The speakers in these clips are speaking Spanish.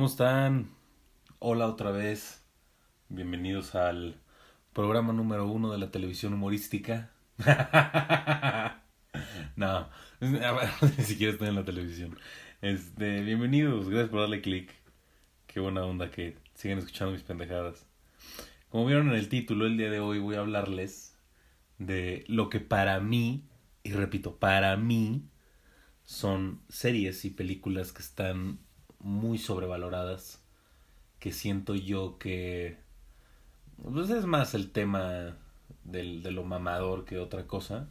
¿Cómo están? Hola otra vez. Bienvenidos al programa número uno de la televisión humorística. no, ni siquiera estoy en la televisión. Este, bienvenidos, gracias por darle click. Qué buena onda que sigan escuchando mis pendejadas. Como vieron en el título, el día de hoy voy a hablarles de lo que para mí, y repito, para mí, son series y películas que están muy sobrevaloradas, que siento yo que pues es más el tema del, de lo mamador que otra cosa.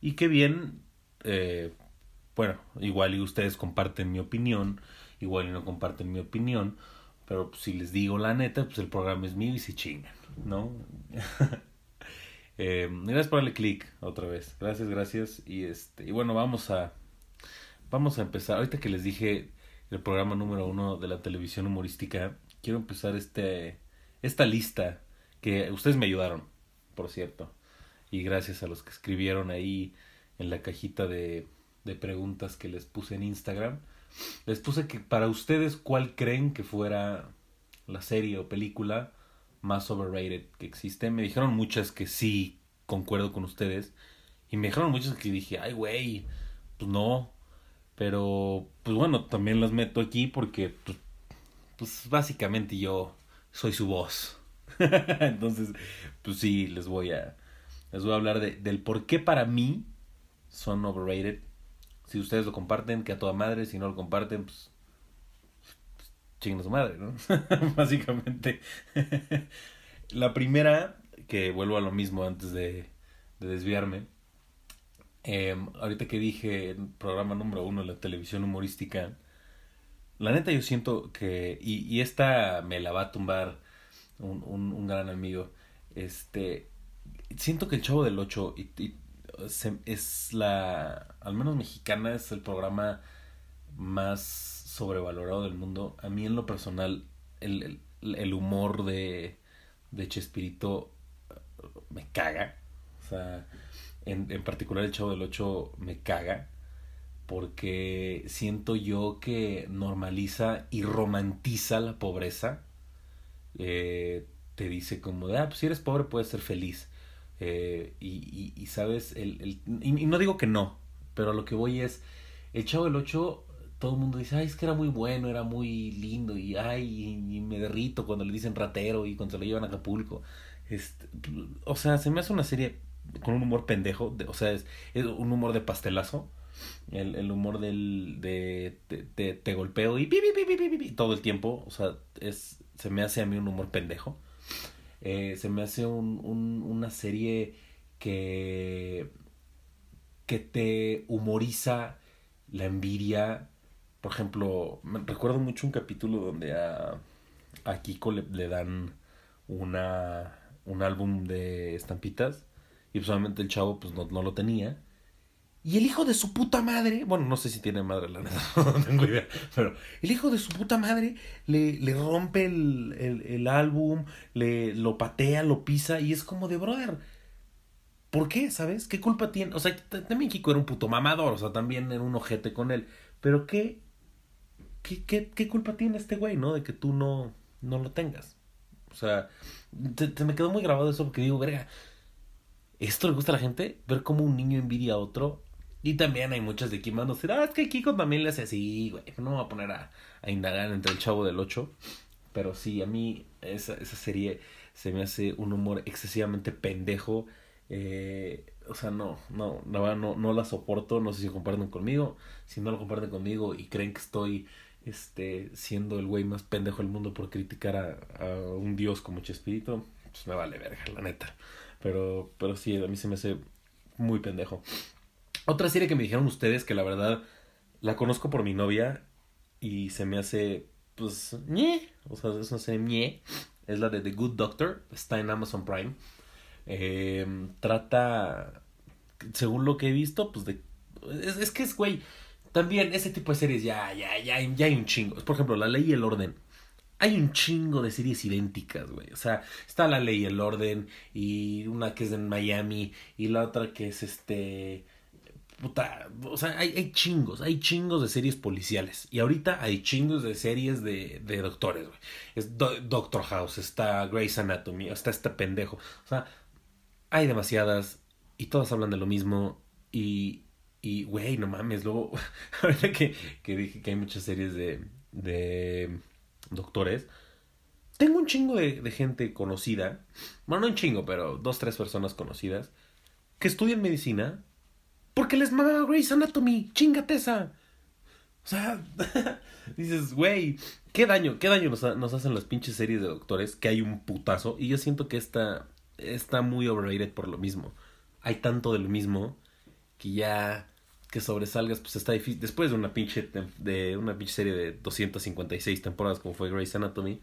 Y que bien, eh, bueno, igual y ustedes comparten mi opinión, igual y no comparten mi opinión, pero si les digo la neta, pues el programa es mío y se chingan, ¿no? eh, gracias por darle clic otra vez, gracias, gracias. Y este, y bueno, vamos a, vamos a empezar. Ahorita que les dije el programa número uno de la televisión humorística, quiero empezar este, esta lista que ustedes me ayudaron, por cierto. Y gracias a los que escribieron ahí en la cajita de, de preguntas que les puse en Instagram. Les puse que para ustedes cuál creen que fuera la serie o película más overrated que existe. Me dijeron muchas que sí, concuerdo con ustedes. Y me dijeron muchas que dije, ay, güey, pues no. Pero, pues bueno, también las meto aquí porque, pues, pues básicamente yo soy su voz. Entonces, pues sí, les voy a, les voy a hablar de, del por qué para mí son overrated. Si ustedes lo comparten, que a toda madre. Si no lo comparten, pues, pues su madre, ¿no? Básicamente. La primera, que vuelvo a lo mismo antes de, de desviarme, eh, ahorita que dije programa número uno de la televisión humorística, la neta yo siento que, y, y esta me la va a tumbar un, un, un gran amigo, este, siento que el Chavo del Ocho y, y, se, es la, al menos mexicana, es el programa más sobrevalorado del mundo. A mí en lo personal, el, el, el humor de, de Chespirito me caga. O sea, en, en particular el Chavo del Ocho me caga porque siento yo que normaliza y romantiza la pobreza. Eh, te dice como ah, pues si eres pobre puedes ser feliz. Eh, y, y, y, sabes, el, el y, y, no digo que no, pero a lo que voy es, el Chavo del Ocho, todo el mundo dice, ay, es que era muy bueno, era muy lindo, y ay, y, me derrito cuando le dicen ratero y cuando se lo llevan a Acapulco. Este, o sea, se me hace una serie con un humor pendejo, de, o sea, es, es, un humor de pastelazo. El, el humor del de, de, de, te golpeo y pi, pi, pi, todo el tiempo. O sea, es, se me hace a mí un humor pendejo. Eh, se me hace un, un, una serie que, que te humoriza la envidia. Por ejemplo, recuerdo mucho un capítulo donde a, a Kiko le, le dan una, un álbum de estampitas y pues obviamente el chavo pues no, no, lo tenía. Y el hijo de su puta madre, bueno, no sé si tiene madre, la neta, no tengo idea, pero el hijo de su puta madre le, le rompe el, el, el, álbum, le lo patea, lo pisa y es como de brother. ¿Por qué? ¿Sabes? ¿Qué culpa tiene? O sea, también Kiko era un puto mamador, o sea, también era un ojete con él. Pero ¿qué, qué, qué, qué culpa tiene este güey, no? De que tú no, no lo tengas. O sea, te, te me quedó muy grabado eso porque digo, verga, ¿esto le gusta a la gente? Ver cómo un niño envidia a otro. Y también hay muchas de aquí mandando ah, es que Kiko también le hace así, güey. No me voy a poner a, a indagar entre el chavo del 8. Pero sí, a mí esa, esa serie se me hace un humor excesivamente pendejo. Eh, o sea, no, no, no, no, no la soporto. No sé si comparten conmigo. Si no lo comparten conmigo y creen que estoy este, siendo el güey más pendejo del mundo por criticar a, a un dios como Chespirito, pues me vale verga, la neta. Pero, pero sí, a mí se me hace muy pendejo. Otra serie que me dijeron ustedes que la verdad la conozco por mi novia y se me hace, pues, ñe. O sea, es una serie ñe. Es la de The Good Doctor. Está en Amazon Prime. Eh, trata, según lo que he visto, pues de... Es, es que es, güey, también ese tipo de series ya, ya, ya, ya hay un chingo. Por ejemplo, La Ley y el Orden hay un chingo de series idénticas, güey. O sea, está La Ley y el Orden y una que es en Miami y la otra que es este puta, o sea, hay, hay chingos, hay chingos de series policiales. Y ahorita hay chingos de series de, de doctores, güey. Es Doctor House, está Grey's Anatomy, está este pendejo. O sea, hay demasiadas y todas hablan de lo mismo. Y, y güey, no mames, luego, ahorita que, que dije que hay muchas series de, de doctores, tengo un chingo de, de gente conocida, bueno, no un chingo, pero dos, tres personas conocidas, que estudian medicina porque les mama Grey's Anatomy. Chingate esa. O sea, dices, güey, qué daño, qué daño nos, nos, hacen las pinches series de doctores, que hay un putazo. Y yo siento que esta está muy overrated por lo mismo. Hay tanto de lo mismo que ya que sobresalgas, pues está difícil. Después de una pinche, de una pinche serie de 256 temporadas como fue Grey's Anatomy,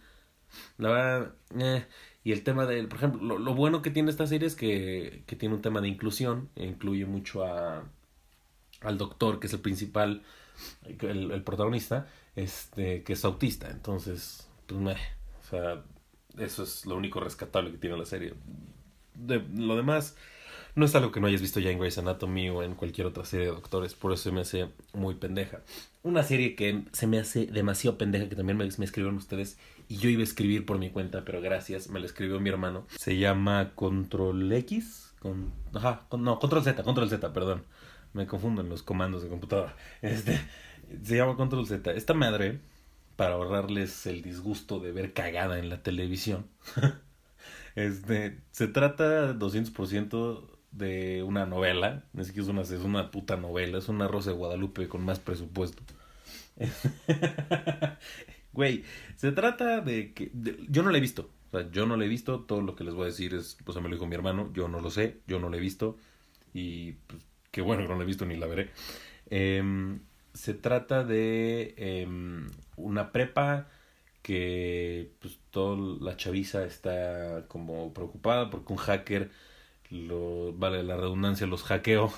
la verdad, eh, y el tema del, por ejemplo, lo, bueno que tiene esta serie es que, que tiene un tema de inclusión, e incluye mucho a, al doctor, que es el principal, el, el protagonista, este, que es autista. Entonces, pues, me, o sea, eso es lo único rescatable que tiene la serie. De, lo demás, no es algo que no hayas visto ya en Grey's Anatomy o en cualquier otra serie de doctores, por eso se me hace muy pendeja. Una serie que se me hace demasiado pendeja, que también me, me escribieron ustedes, y yo iba a escribir por mi cuenta, pero gracias, me la escribió mi hermano. Se llama Control X, con, ajá, no, Control Z, Control Z, perdón. Me confundo en los comandos de computadora. Este, se llama Control Z. Esta madre, para ahorrarles el disgusto de ver cagada en la televisión, este, se trata 200% de una novela. Es que es una, es una puta novela, es una Rosa de Guadalupe con más presupuesto. Güey, se trata de que. yo no la he visto. O sea, yo no la he visto. Todo lo que les voy a decir es. Pues me lo dijo mi hermano. Yo no lo sé. Yo no la he visto. Y pues, qué bueno que no la he visto ni la veré. Eh, se trata de eh, una prepa que pues toda la chaviza está como preocupada porque un hacker lo vale la redundancia los hackeó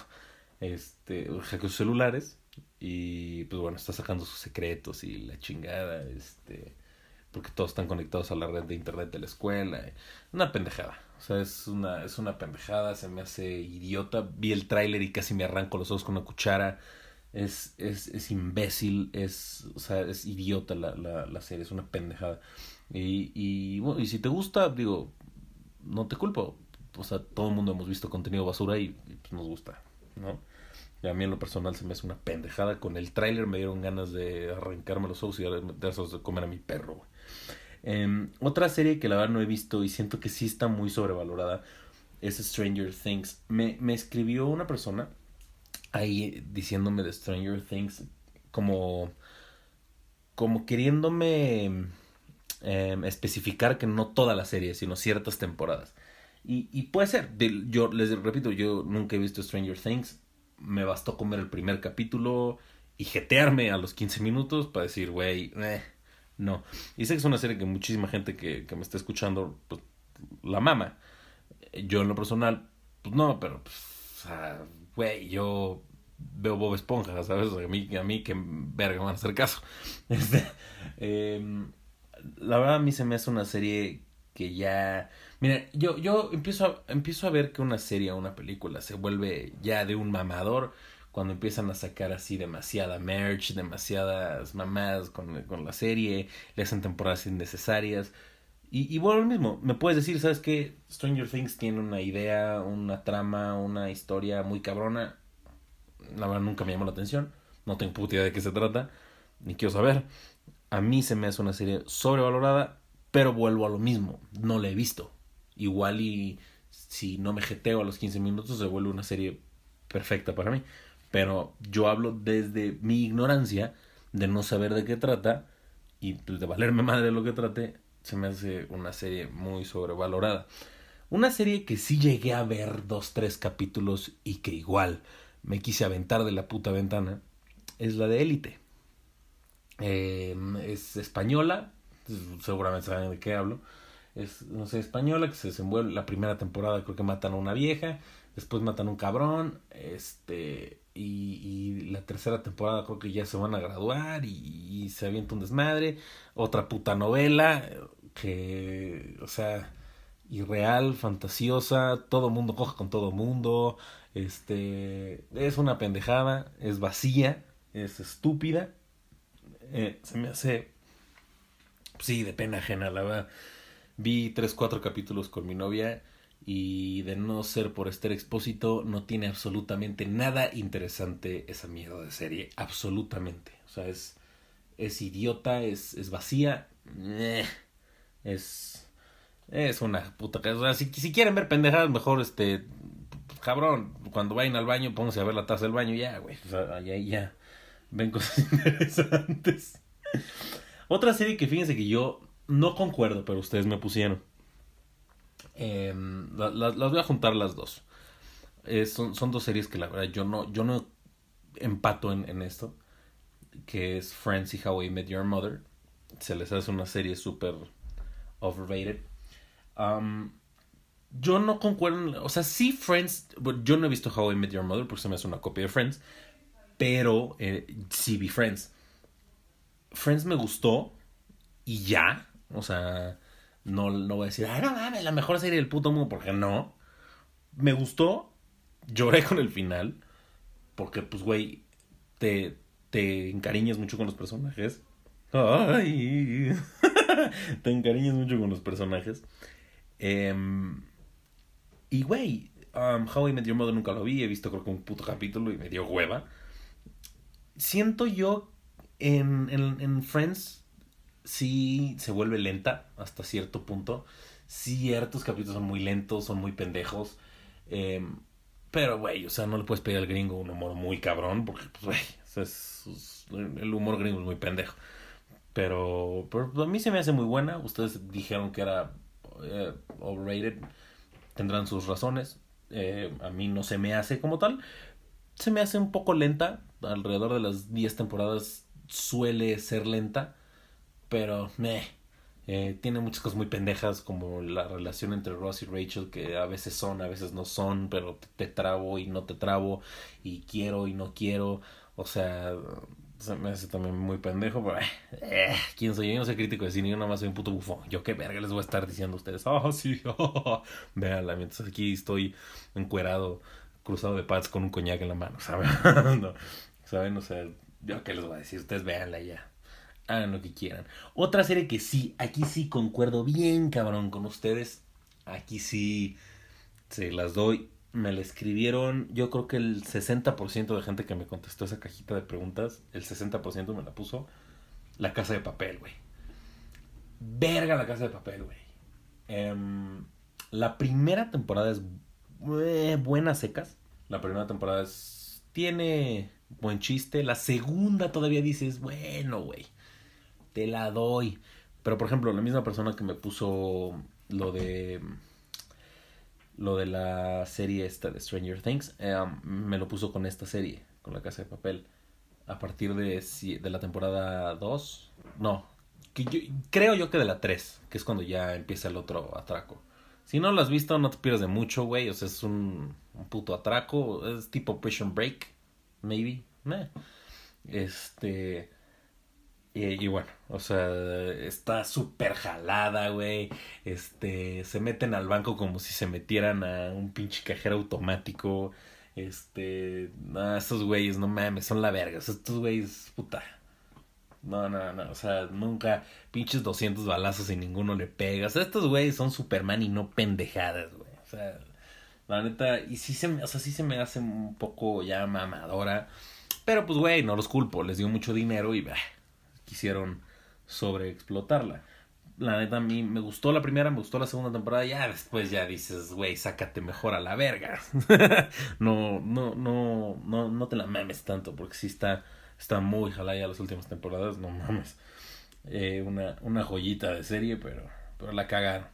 este hackeó sus celulares y pues bueno, está sacando sus secretos y la chingada, este, porque todos están conectados a la red de internet de la escuela. Una pendejada. O sea, es una, es una pendejada, se me hace idiota. Vi el tráiler y casi me arranco los ojos con una cuchara. Es, es, es imbécil, es, o sea, es idiota la, la, la serie, es una pendejada. Y, y, bueno, y si te gusta, digo, no te culpo. O sea, todo el mundo hemos visto contenido basura y, pues nos gusta, ¿no? Y a mí en lo personal se me hace una pendejada. Con el tráiler me dieron ganas de arrancarme los ojos y de comer a mi perro. Eh, otra serie que la verdad no he visto y siento que sí está muy sobrevalorada es Stranger Things. Me, me escribió una persona ahí diciéndome de Stranger Things como, como queriéndome eh, especificar que no toda la serie, sino ciertas temporadas. Y, y puede ser, yo les repito, yo nunca he visto Stranger Things, me bastó comer el primer capítulo y jetearme a los 15 minutos para decir, güey, eh, no. Y sé que es una serie que muchísima gente que, que me está escuchando, pues, la mama. Yo en lo personal, pues no, pero, pues, güey, yo veo Bob Esponja, ¿sabes? A mí, a mí que verga me van a hacer caso. Este, em, la verdad a mí se me hace una serie que ya Mira, yo, yo empiezo, a, empiezo a ver que una serie o una película se vuelve ya de un mamador cuando empiezan a sacar así demasiada merch, demasiadas mamadas con, con la serie, le hacen temporadas innecesarias. Y, y bueno, lo mismo, me puedes decir, ¿sabes qué? Stranger Things tiene una idea, una trama, una historia muy cabrona. La verdad nunca me llamó la atención, no tengo puta idea de qué se trata, ni quiero saber. A mí se me hace una serie sobrevalorada, pero vuelvo a lo mismo, no la he visto igual y si no me jeteo a los 15 minutos se vuelve una serie perfecta para mí. Pero yo hablo desde mi ignorancia de no saber de qué trata y pues, de valerme madre de lo que trate, se me hace una serie muy sobrevalorada. Una serie que sí llegué a ver dos, tres capítulos y que igual me quise aventar de la puta ventana es la de Élite. Eh, es española, seguramente saben de qué hablo es, no sé, española, que se desenvuelve la primera temporada, creo que matan a una vieja, después matan a un cabrón, este, y, y la tercera temporada creo que ya se van a graduar y, se avienta un desmadre, otra puta novela, que, o sea, irreal, fantasiosa, todo mundo coja con todo mundo, Este, es una pendejada, es vacía, es estúpida. Eh, se me hace, sí, de pena ajena, la verdad. Vi tres, cuatro capítulos con mi novia y de no ser por Esther Expósito no tiene absolutamente nada interesante esa mierda de serie, absolutamente. O sea, es, es idiota, es, es vacía, eh, es, es una puta... O sea, si, si quieren ver pendejadas, mejor este cabrón, cuando vayan al baño, pónganse a ver la taza del baño, ya, güey. O sea, ya, ya. Ven cosas interesantes. Otra serie que fíjense que yo no concuerdo, pero ustedes me pusieron. Em, las voy a juntar las dos. son, son, dos series que la verdad yo no, yo no empato en, en esto. Que es Friends y How I Met Your Mother. Se les hace una serie súper overrated. Yo no concuerdo, o sea, sí Friends, yo no he visto How I Met Your Mother porque se me hace una copia de Friends, pero eh, sí vi Friends. Friends me gustó y ya, o sea, no, no voy a decir, ay, no mames, la mejor serie del puto mundo, porque no. Me gustó, lloré con el final, porque pues, güey, te, te encariñas mucho con los personajes. Ay, te encariñas mucho con los personajes. Eh, y, güey, um, How I Met Your Mother nunca lo vi, he visto creo que un puto capítulo y me dio hueva. Siento yo en, en, en Friends sí se vuelve lenta hasta cierto punto. Ciertos capítulos son muy lentos, son muy pendejos. Em, pero, güey, o sea, no le puedes pedir al gringo un humor muy cabrón, porque, pues, güey, el humor gringo es muy pendejo. Pero, pero, a mí se me hace muy buena. Ustedes dijeron que era eh, overrated tendrán sus razones. Eh, a mí no se me hace como tal. Se me hace un poco lenta. Alrededor de las 10 temporadas suele ser lenta. Pero, meh. Eh, tiene muchas cosas muy pendejas como la relación entre Ross y Rachel que a veces son, a veces no son, pero te trabo y no te trabo y quiero y no quiero. O sea, se me hace también muy pendejo, pero eh, ¿quién soy? Yo no soy crítico de cine, yo nada más soy un puto bufón. Yo qué verga les voy a estar diciendo a ustedes. Oh, sí, oh, véanla, mientras aquí estoy encuerado, cruzado de pads con un coñac en la mano, ¿saben? ¿Saben? O sea, yo qué les voy a decir, ustedes véanla ya. Hagan lo que quieran. Otra serie que sí, aquí sí concuerdo bien cabrón con ustedes. Aquí sí se las doy me la escribieron, yo creo que el 60% de gente que me contestó esa cajita de preguntas, el 60% me la puso la casa de papel, güey. Verga la casa de papel, güey. Em, la primera temporada es eh, buena secas. La primera temporada es, tiene buen chiste. La segunda todavía dices, bueno, güey, te la doy. Pero por ejemplo, la misma persona que me puso lo de lo de la serie esta de Stranger Things, eh, me lo puso con esta serie, con La Casa de Papel. A partir de, de la temporada 2, no, que yo, creo yo que de la 3, que es cuando ya empieza el otro atraco. Si no lo has visto, no te pierdas de mucho, güey. O sea, es un, un puto atraco. Es tipo Prison Break, maybe. Este y, bueno, o sea, está súper jalada, güey. Este, se meten al banco como si se metieran a un pinche cajero automático. Este, no, estos güeyes, no mames, son la verga. estos güeyes, puta. No, no, no, o sea, nunca pinches 200 balazos y ninguno le pega. O sea, estos güeyes son Superman y no pendejadas, güey. O sea, la neta, y sí se me, o sea, sí se me hace un poco ya mamadora. Pero pues, güey, no los culpo, les dio mucho dinero y bah, quisieron sobreexplotarla. La neta, a mí me gustó la primera, me gustó la segunda temporada. Ya después ya dices, güey, sácate mejor a la verga. no, no, no, no, no te la mames tanto, porque sí está, está muy jalaya las últimas temporadas, no mames. Eh, una, una joyita de serie, pero, pero la cagaron.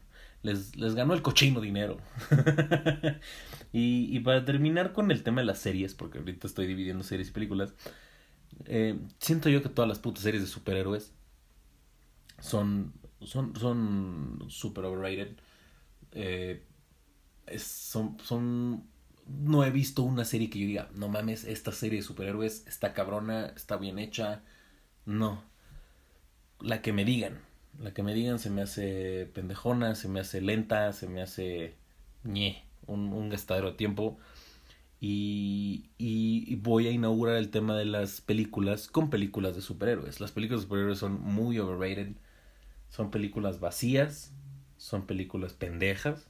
Les, les ganó el cochino dinero. y, y para terminar con el tema de las series, porque ahorita estoy dividiendo series y películas. Eh, siento yo que todas las putas series de superhéroes son, son, son super overrated. Eh, son, son, no he visto una serie que yo diga, no mames, esta serie de superhéroes está cabrona, está bien hecha. No. La que me digan. La que me digan se me hace pendejona, se me hace lenta, se me hace ñe, un, un gastadero de tiempo. Y, y, voy a inaugurar el tema de las películas con películas de superhéroes. Las películas de superhéroes son muy overrated. Son películas vacías. Son películas pendejas.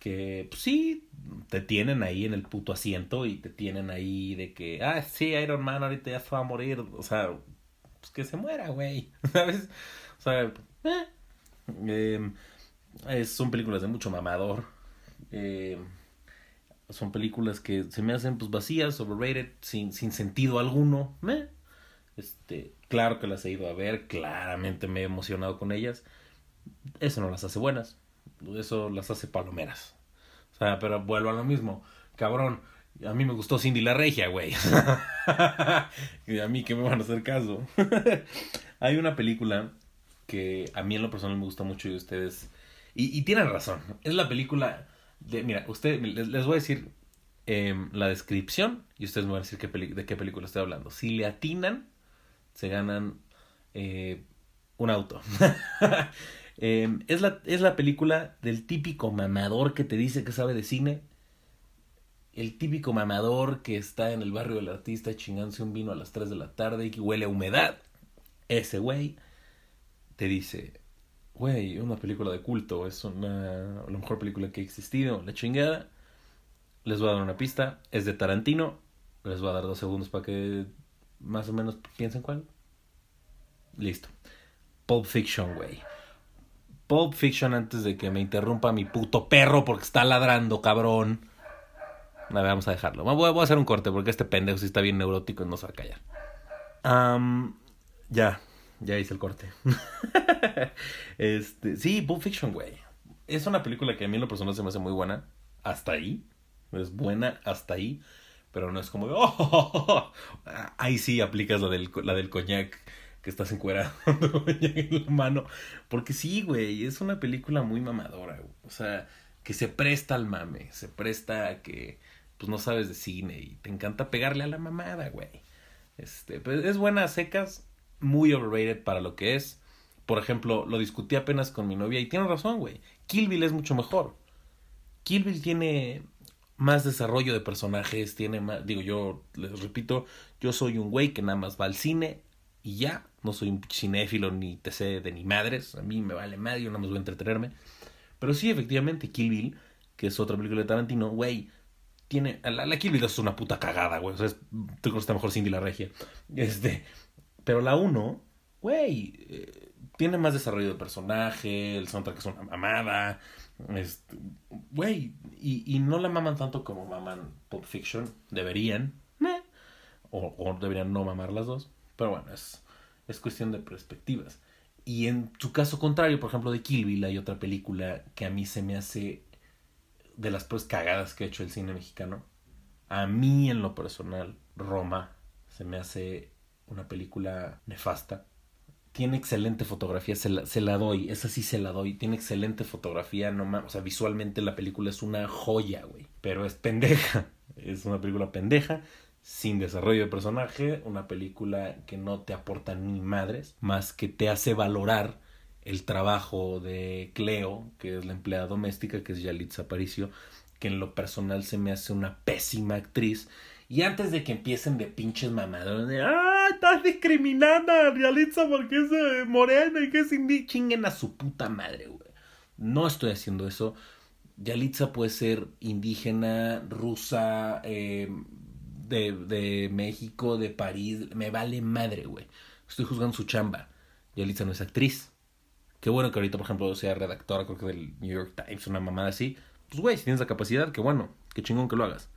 Que pues, sí, te tienen ahí en el puto asiento y te tienen ahí de que, ah, sí, Iron Man ahorita ya se va a morir. O sea, pues que se muera, güey. ¿Sabes? O sea, eh, son películas de mucho mamador. Eh, son películas que se me hacen pues vacías, overrated, sin, sin sentido alguno. Este, claro que las he ido a ver, claramente me he emocionado con ellas. Eso no las hace buenas. Eso las hace palomeras. O sea, pero vuelvo a lo mismo. Cabrón, a mí me gustó Cindy la Regia, güey. y a mí que me van a hacer caso. Hay una película que a mí en lo personal me gusta mucho y ustedes... Y, y tienen razón. Es la película mira, usted, les, voy a decir em, la descripción y ustedes me van a decir qué de qué película estoy hablando. Si le atinan, se ganan eh, un auto. Em, es, la, es la película del típico mamador que te dice que sabe de cine. El típico mamador que está en el barrio del artista chingándose un vino a las 3 de la tarde y que huele a humedad. Ese güey te dice, güey, una película de culto, es una, la mejor película que ha existido, la chingada. Les voy a dar una pista, es de Tarantino, les voy a dar dos segundos para que más o menos piensen cuál. Listo. Pulp Fiction, güey. Pulp Fiction antes de que me interrumpa mi puto perro porque está ladrando, cabrón. A ver, vamos a dejarlo. Voy a, hacer un corte porque este pendejo sí está bien neurótico y no se callar. ya, ya hice el corte. este, sí, Pulp Fiction, güey. Es una película que a mí en lo personal se me hace muy buena. Hasta ahí. Es buena hasta ahí. Pero no es como de, oh, ahí sí aplicas la del, la del coñac que estás encuerado en la mano. Porque sí, güey, es una película muy mamadora, O sea, que se presta al mame, se presta a que, pues no sabes de cine y te encanta pegarle a la mamada, güey. Este, pues es buena a secas, muy overrated para lo que es. Por ejemplo, lo discutí apenas con mi novia y tiene razón, güey. Kill Bill es mucho mejor. Kill Bill tiene más desarrollo de personajes, tiene más, digo yo, les repito, yo soy un güey que nada más va al cine y ya, no soy un cinéfilo ni te sé de ni madres, a mí me vale madre, yo nada más voy a entretenerme. Pero sí, efectivamente, Kill Bill, que es otra película de Tarantino, güey, tiene, la, Kill Bill es una puta cagada, güey, o sea, es, te mejor Cindy la Regia. Este, pero la 1, güey, eh, tiene más desarrollo de personaje, el soundtrack es una mamada. Este, güey, y, y no la maman tanto como maman Pulp Fiction. Deberían. O, o, deberían no mamar las dos. Pero bueno, es, es cuestión de perspectivas. Y en su caso contrario, por ejemplo, de Kill Bill, hay otra película que a mí se me hace de las cagadas que ha hecho el cine mexicano. A mí, en lo personal, Roma se me hace una película nefasta. Tiene excelente fotografía, se la, se la doy, esa sí se la doy. Tiene excelente fotografía, no o sea, visualmente la película es una joya, güey. Pero es pendeja, es una película pendeja, sin desarrollo de personaje, una película que no te aporta ni madres, más que te hace valorar el trabajo de Cleo, que es la empleada doméstica, que es Yalitza Aparicio, que en lo personal se me hace una pésima actriz y antes de que empiecen de pinches mamados, de, ah, estás discriminando a Realitza porque es eh, morena y que es indígena. Chinguen a su puta madre, güey. No estoy haciendo eso. Yalitza puede ser indígena, rusa, eh, de, de México, de París. Me vale madre, güey. Estoy juzgando su chamba. Yalitza no es actriz. Qué bueno que ahorita, por ejemplo, sea redactora, creo que del New York Times, una mamada así. Pues, güey, si tienes la capacidad, qué bueno. Qué chingón que lo hagas.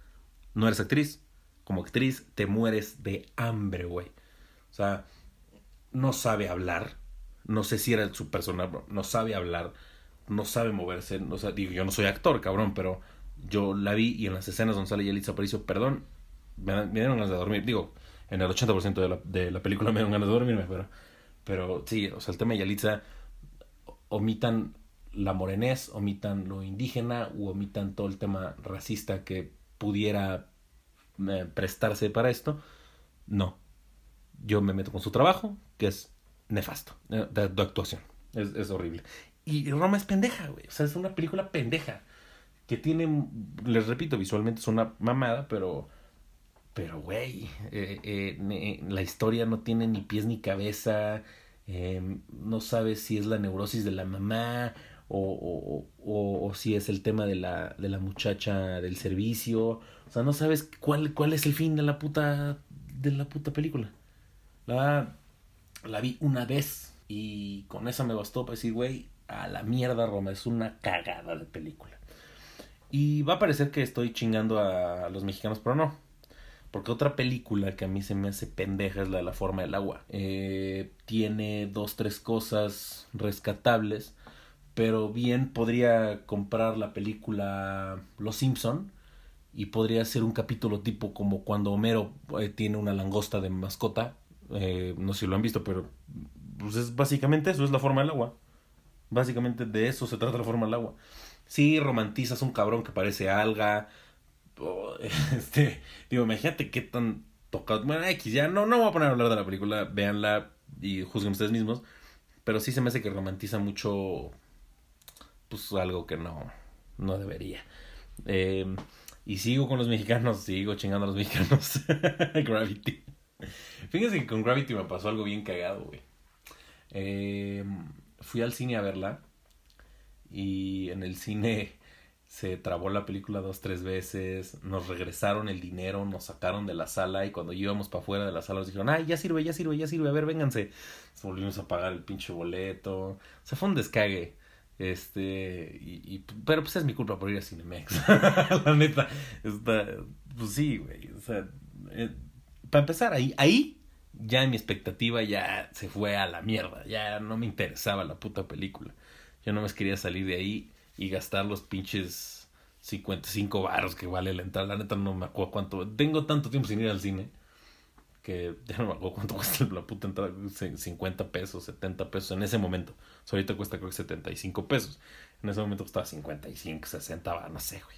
No eres actriz como actriz te mueres de hambre, güey. Sea, no sabe hablar. No sé si era su personaje, no sabe hablar, no sabe moverse. O sea, digo, yo no soy actor, cabrón, pero yo la vi y en las escenas donde sale Yalitza Aparicio, perdón, me, dieron ganas de dormir. Digo, en el 80% de la, de la película me dieron ganas de dormirme, pero, pero sí, o sea, el tema de Yalitza, omitan la morenés, omitan lo indígena, u omitan todo el tema racista que pudiera prestarse para esto. No. Yo me meto con su trabajo, que es nefasto, eh, de, actuación. Es, es, horrible. Y Roma es pendeja, güey. O sea, es una película pendeja. que tiene, les repito, visualmente es una mamada, pero, pero, güey, eh, eh, la historia no tiene ni pies ni cabeza, eh, no sabes si es la neurosis de la mamá o, o, o, si es el tema de la, de la muchacha del servicio, o sea, no sabes cuál, cuál es el fin de la puta, de la puta película. La, la vi una vez y con esa me bastó para decir, güey, a la mierda Roma, es una cagada de película. Y va a parecer que estoy chingando a los mexicanos, pero no. Porque otra película que a mí se me hace pendeja es la de la forma del agua. Eh, tiene dos, tres cosas rescatables. Pero bien podría comprar la película Los Simpson. Y podría ser un capítulo tipo como cuando Homero eh, tiene una langosta de mascota. Eh, no sé si lo han visto, pero pues es básicamente eso, es la forma del agua. Básicamente de eso se trata la forma del agua. Sí, romantizas un cabrón que parece alga. este, digo, imagínate qué tan tocado. Bueno, X, ya no, no voy a poner a hablar de la película. Véanla y juzguen ustedes mismos. Pero sí se me hace que romantiza mucho. Pues algo que no, no debería. Eh, y sigo con los mexicanos, sigo chingando a los mexicanos. Gravity. Fíjense que con Gravity me pasó algo bien cagado, güey. Eh, fui al cine a verla y en el cine se trabó la película dos, tres veces, nos regresaron el dinero, nos sacaron de la sala y cuando íbamos para afuera de la sala nos dijeron, ay, ya sirve, ya sirve, ya sirve, a ver, vénganse. volvimos a pagar el pinche boleto. O sea, fue un descague. Este, y, pero pues es mi culpa por ir a Cinemex. la neta, está, pues sí, güey. O sea, eh, para empezar, ahí, ahí ya mi expectativa ya se fue a la mierda. Ya no me interesaba la puta película. Yo no me quería salir de ahí y gastar los pinches 55 baros que vale la entrada. La neta no me acuerdo cuánto. Tengo tanto tiempo sin ir al cine que ya no me acuerdo cuánto cuesta la puta entrada. 50 pesos, 70 pesos en ese momento. ahorita cuesta creo que 75 pesos. En ese momento costaba 55, 60 no sé, güey.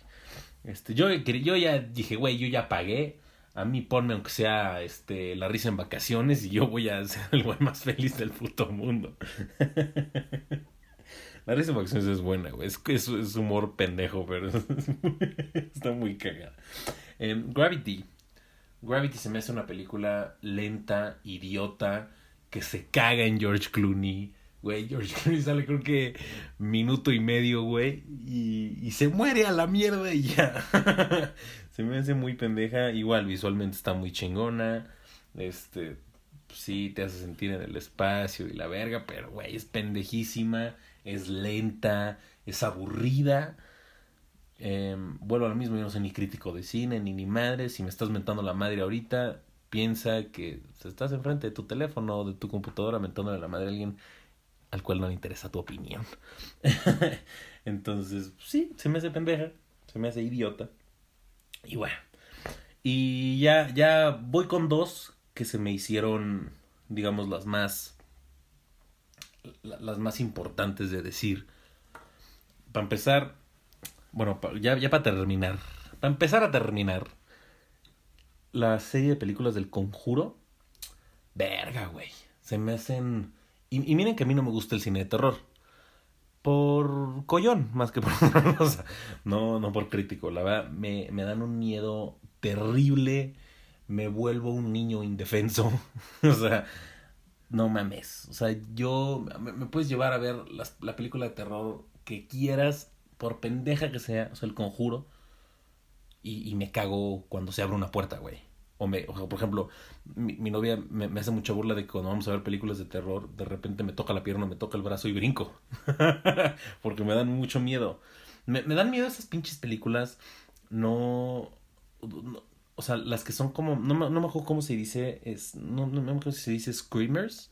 Este, yo, yo ya dije, güey, yo ya pagué. A mí ponme aunque sea este, la risa en vacaciones y yo voy a ser el güey más feliz del puto mundo. La risa de vacaciones es buena, güey. Es, es, es humor pendejo, pero está muy cagada. Em, Gravity. Gravity se me hace una película lenta, idiota, que se caga en George Clooney. Güey, George Clooney sale creo que minuto y medio, güey, y, y se muere a la mierda y ya. se me hace muy pendeja. Igual visualmente está muy chingona. Este, sí, te hace sentir en el espacio y la verga, pero güey, es pendejísima es lenta, es aburrida. Eh, vuelvo a lo mismo, yo no soy ni crítico de cine, ni ni madre. Si me estás mentando la madre ahorita, piensa que estás enfrente de tu teléfono o de tu computadora mentándole la madre a alguien al cual no le interesa tu opinión. Entonces, sí, se me hace pendeja, se me hace idiota. Y bueno, y ya, ya voy con dos que se me hicieron, digamos, las más las más importantes de decir. Para empezar, bueno, ya, ya para terminar, para empezar a terminar, la serie de películas del conjuro, verga, güey, se me hacen... Y, miren que a mí no me gusta el cine de terror. Por collón, más que por No, no por crítico. La verdad, me, me dan un miedo terrible. Me vuelvo un niño indefenso. o sea, no mames. O sea, yo. Me, puedes llevar a ver la película de terror que quieras, por pendeja que sea, o sea, el conjuro. Y, y me cago cuando se abre una puerta, güey. O, me, o por ejemplo, mi, mi novia me, hace mucha burla de que cuando vamos a ver películas de terror, de repente me toca la pierna, me toca el brazo y brinco. Porque me dan mucho miedo. Me, me dan miedo esas pinches películas. No, no, o sea, las que son como, no, no me acuerdo cómo se dice, es, no, no me acuerdo si se dice screamers,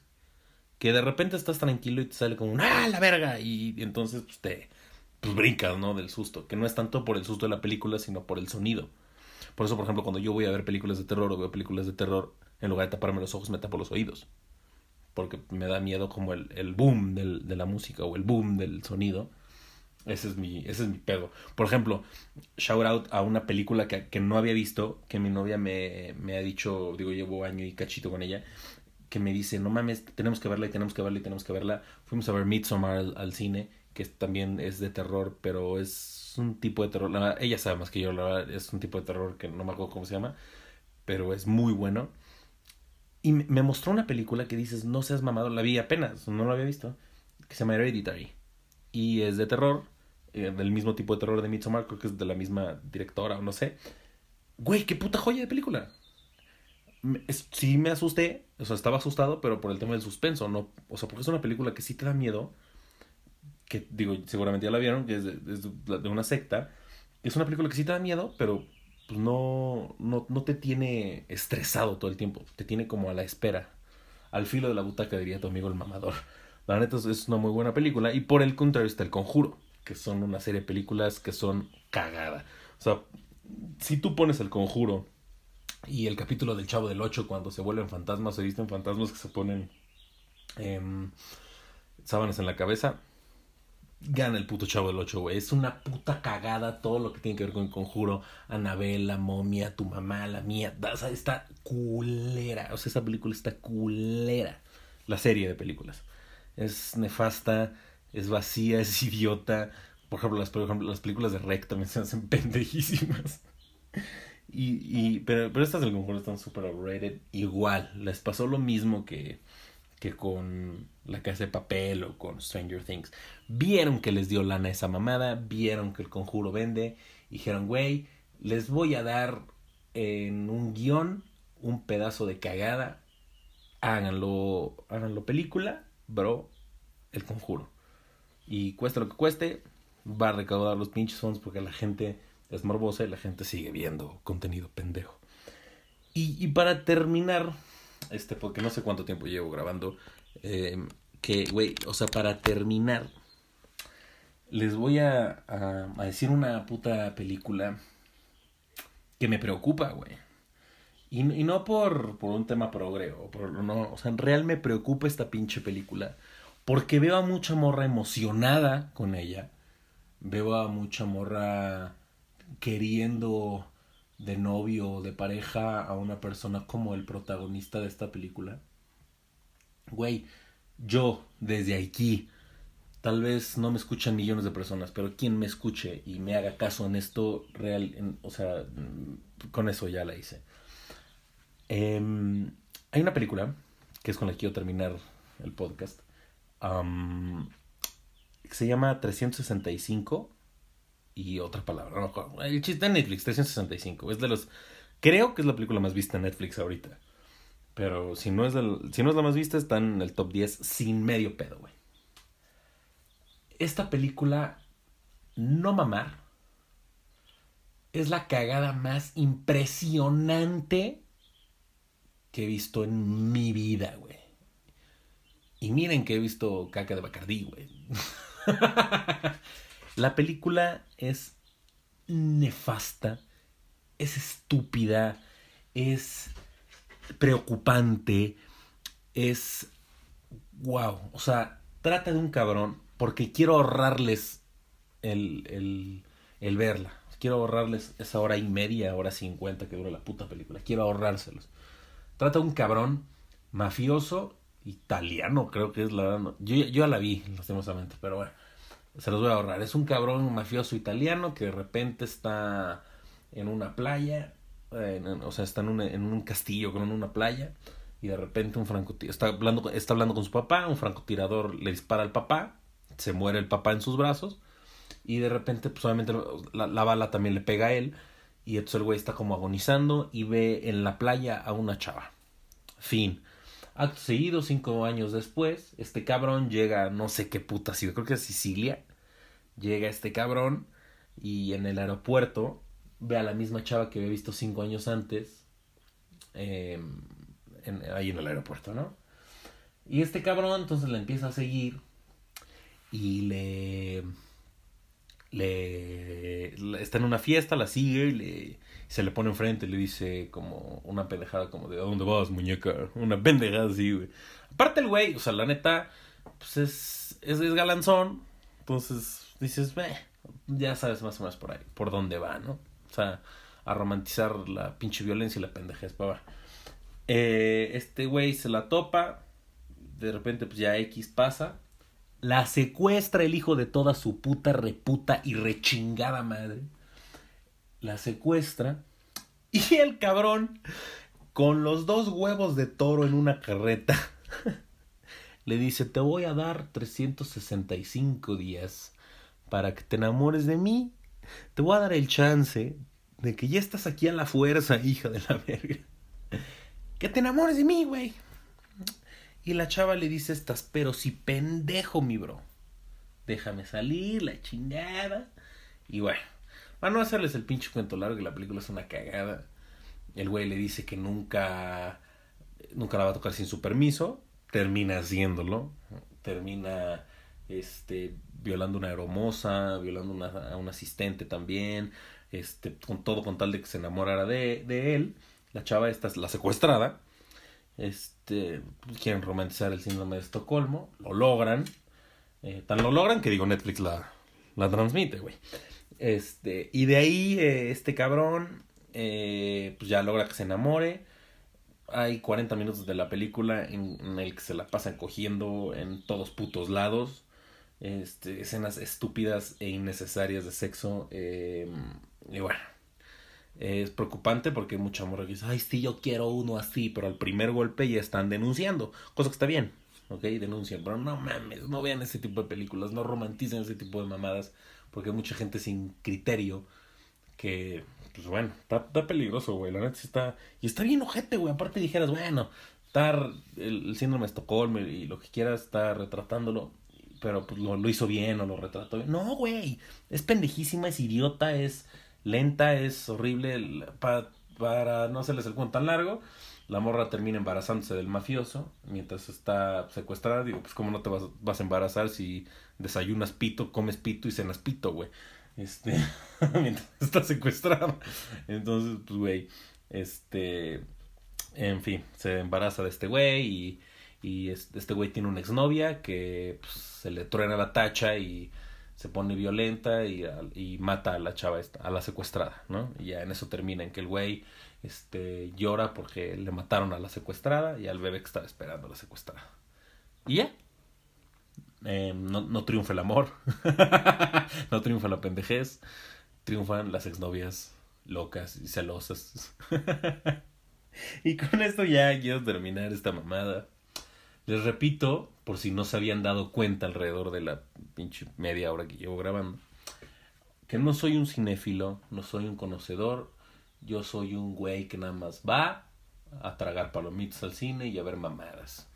que de repente estás tranquilo y te sale como, ¡ah, la verga! Y, entonces pues, te, pues brincas, ¿no? Del susto, que no es tanto por el susto de la película, sino por el sonido. Por eso, por ejemplo, cuando yo voy a ver películas de terror o veo películas de terror, en lugar de taparme los ojos, me tapo los oídos. Porque me da miedo como el, el boom del, de la música o el boom del sonido. Ese es mi, ese es mi pedo. Por ejemplo, shout out a una película que, que no había visto, que mi novia me, me ha dicho, digo, llevo año y cachito con ella, que me dice, no mames, tenemos que verla y tenemos que verla y tenemos que verla. Fuimos a ver Midsommar al, al cine, que también es de terror, pero es es un tipo de terror. ella sabe más que yo, la verdad, es un tipo de terror que no me acuerdo cómo se llama, pero es muy bueno. Y me mostró una película que dices, no seas mamado, la vi apenas, no la había visto, que se llama Hereditary. Y es de terror, eh, del mismo tipo de terror de Midsommar, creo que es de la misma directora o no sé. Güey, qué puta joya de película. sí me asusté, o sea, estaba asustado, pero por el tema del suspenso, no, o sea, porque es una película que sí te da miedo, que digo, seguramente ya la vieron, que es de, una secta, es una película que sí te da miedo, pero pues no, no, no te tiene estresado todo el tiempo, te tiene como a la espera, al filo de la butaca, diría tu amigo el mamador. La neta es una muy buena película, y por el contrario está El Conjuro, que son una serie de películas que son cagada. O sea, si tú pones El Conjuro y el capítulo del Chavo del Ocho cuando se vuelven fantasmas, se visten fantasmas que se ponen eh, sábanas en la cabeza, gana el puto chavo del 8, güey. Es una puta cagada todo lo que tiene que ver con el conjuro. Anabel, la momia, tu mamá, la mía. O sea, está culera. O sea, esa película está culera. La serie de películas. Es nefasta, es vacía, es idiota. Por ejemplo, las, por ejemplo, las películas de Rec también se hacen pendejísimas. Y, y, pero, pero estas del conjuro están súper overrated. Igual, les pasó lo mismo que que con La Casa de Papel o con Stranger Things. Vieron que les dio lana esa mamada, vieron que el conjuro vende, dijeron, güey, les voy a dar en un guion un pedazo de cagada, háganlo, háganlo película, bro, el conjuro. Y cueste lo que cueste, va a recaudar los pinches fondos porque la gente es morbosa y la gente sigue viendo contenido pendejo. Y, y para terminar, este, porque no sé cuánto tiempo llevo grabando, eh, que, güey, o sea, para terminar, les voy a, a, decir una puta película que me preocupa, güey. Y, y, no por, por un tema progre o por no, o sea, en real me preocupa esta pinche película. Porque veo a mucha morra emocionada con ella. Veo a mucha morra queriendo de novio o de pareja a una persona como el protagonista de esta película. Güey, yo desde aquí, tal vez no me escuchan millones de personas, pero quien me escuche y me haga caso en esto real, o sea, con eso ya la hice. Em, hay una película, que es con la que quiero terminar el podcast, que se llama 365 y otra palabra. No, el chiste de Netflix, 365. Es de los. Creo que es la película más vista en Netflix ahorita. Pero si no es, si no es la más vista, está en el top 10 sin medio pedo, güey. Esta película, no mamar, es la cagada más impresionante que he visto en mi vida, güey. Y miren que he visto caca de Bacardí, güey. La película es nefasta, es estúpida, es preocupante, es wow. O sea, trata de un cabrón porque quiero ahorrarles el, el, el verla. Quiero ahorrarles esa hora y media, hora cincuenta que dura la puta película. Quiero ahorrárselos. Trata de un cabrón mafioso italiano, creo que es la Yo, yo ya la vi, lastimosamente, pero bueno se los voy a ahorrar. Es un cabrón mafioso italiano que de repente está en una playa, o sea, está en un, en un castillo con una playa y de repente un francotirador está hablando, está hablando con su papá, un francotirador le dispara al papá, se muere el papá en sus brazos y de repente pues obviamente la, la bala también le pega a él y entonces el güey está como agonizando y ve en la playa a una chava. Fin. Acto seguido, cinco años después, este cabrón llega, no sé qué puta ciudad, creo que es Sicilia. Llega este cabrón y en el aeropuerto ve a la misma chava que había visto cinco años antes. Em, ahí en el aeropuerto, ¿no? Y este cabrón entonces la empieza a seguir y le, le, está en una fiesta, la sigue y le se le pone enfrente y le dice como una pendejada como de ¿a dónde vas, muñeca? Una pendejada así, güey. Aparte el güey, o sea, la neta, pues es, es, galanzón. Entonces dices, ya sabes más o menos por ahí, por dónde va, ¿no? O sea, a romantizar la pinche violencia y la pendejez, eh, este güey se la topa, de repente pues ya X pasa la secuestra el hijo de toda su puta reputa y rechingada madre. La secuestra y el cabrón con los dos huevos de toro en una carreta le dice, te voy a dar 365 días para que te enamores de mí. Te voy a dar el chance de que ya estás aquí a la fuerza, hija de la verga. Que te enamores de mí, güey. Y la chava le dice estas, pero si pendejo, mi bro. Déjame salir, la chingada. Y bueno, para no hacerles el pinche cuento largo, que la película es una cagada. El güey le dice que nunca, nunca la va a tocar sin su permiso termina haciéndolo, termina este violando una hermosa, violando una, a un asistente también, este, con todo con tal de que se enamorara de, de él. La chava esta es la secuestrada. Este, quieren romantizar el síndrome de Estocolmo, lo logran. Eh, tan lo logran que digo Netflix la, la transmite, güey. Este, y de ahí eh, este cabrón eh, pues ya logra que se enamore hay 40 minutos de la película en, el que se la pasan cogiendo en todos putos lados. Este, escenas estúpidas e innecesarias de sexo. Eh, y bueno, es preocupante porque mucha morra dice, ay, sí, yo quiero uno así, pero al primer golpe ya están denunciando, cosa que está bien, ¿ok? Denuncian, pero no mames, no vean ese tipo de películas, no romanticen ese tipo de mamadas, porque hay mucha gente sin criterio que pues bueno, está, está peligroso, güey. La neta está. Y está bien ojete, güey. Aparte dijeras, bueno, estar el, síndrome de Estocolmo y lo que quieras, está retratándolo. Pero pues lo, lo hizo bien o lo retrató bien. No, güey. Es pendejísima, es idiota, es lenta, es horrible. Para, para no hacerles el cuento tan largo, la morra termina embarazándose del mafioso mientras está secuestrada. Digo, pues, ¿cómo no te vas, vas a embarazar si desayunas pito, comes pito y cenas pito, güey? Este, mientras está secuestrado. Entonces, pues, güey, este, en fin, se embaraza de este güey y, y este güey tiene una exnovia que pues, se le truena la tacha y se pone violenta y, mata a la chava esta, a la secuestrada, ¿no? Y ya en eso termina en que el güey este, llora porque le mataron a la secuestrada y al bebé que estaba esperando a la secuestrada. Y ya, eh, no, no, triunfa el amor, no triunfa la pendejez, triunfan las exnovias locas y celosas. y con esto ya quiero terminar esta mamada. Les repito, por si no se habían dado cuenta alrededor de la pinche media hora que llevo grabando, que no soy un cinéfilo, no soy un conocedor, yo soy un güey que nada más va a tragar palomitas al cine y a ver mamadas.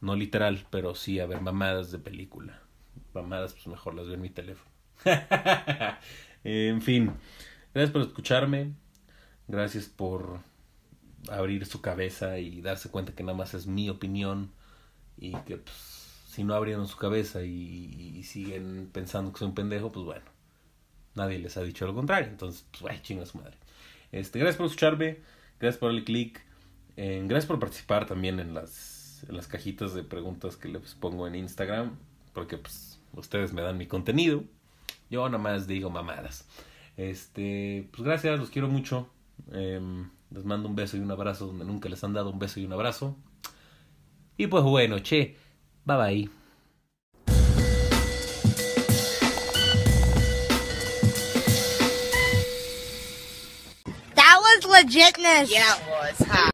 No literal, pero sí a ver mamadas de película. Mamadas, pues mejor las veo en mi teléfono. en fin, gracias por escucharme. Gracias por abrir su cabeza y darse cuenta que nada más es mi opinión y que pues, si no abrieron su cabeza y, siguen pensando que soy un pendejo, pues bueno, nadie les ha dicho lo contrario. Entonces, pues, chinga su madre. Este, gracias por escucharme, gracias por el click, eh, gracias por participar también en las en las cajitas de preguntas que les pongo en Instagram, porque pues ustedes me dan mi contenido. Yo nada más digo mamadas. Este, pues gracias, los quiero mucho. Em, les mando un beso y un abrazo donde nunca les han dado un beso y un abrazo. Y pues bueno, che, bye bye. That was legitness. Yeah, it was, huh?